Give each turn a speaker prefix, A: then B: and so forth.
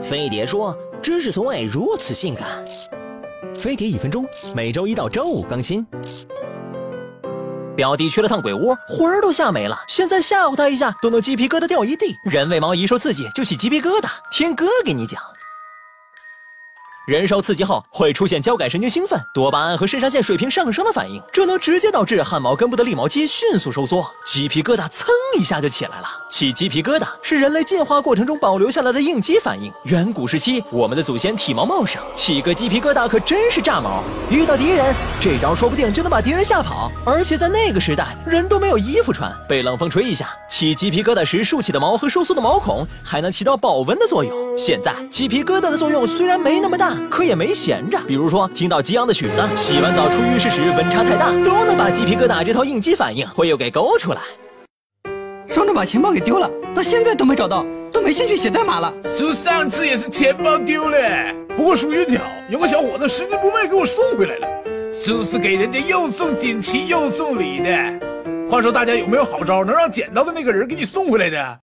A: 飞碟说：“知识从未如此性感。”飞碟一分钟，每周一到周五更新。表弟去了趟鬼屋，魂儿都吓没了。现在吓唬他一下，都能鸡皮疙瘩掉一地。人为毛一受刺激就起鸡皮疙瘩，听哥给你讲。人受刺激后会出现交感神经兴奋、多巴胺和肾上腺水平上升的反应，这能直接导致汗毛根部的立毛肌迅速收缩，鸡皮疙瘩噌一下就起来了。起鸡皮疙瘩是人类进化过程中保留下来的应激反应。远古时期，我们的祖先体毛茂盛，起个鸡皮疙瘩可真是炸毛。遇到敌人，这招说不定就能把敌人吓跑。而且在那个时代，人都没有衣服穿，被冷风吹一下，起鸡皮疙瘩时竖起的毛和收缩的毛孔还能起到保温的作用。现在鸡皮疙瘩的作用虽然没那么大。可也没闲着，比如说听到激昂的曲子，洗完澡出浴室时温差太大，都能把鸡皮疙瘩这套应激反应会又给勾出来。
B: 上周把钱包给丢了，到现在都没找到，都没兴趣写代码了。
C: 就上次也是钱包丢了，不过属运巧，有个小伙子拾金不昧给我送回来了。叔是给人家又送锦旗又送礼的。话说大家有没有好招能让捡到的那个人给你送回来的？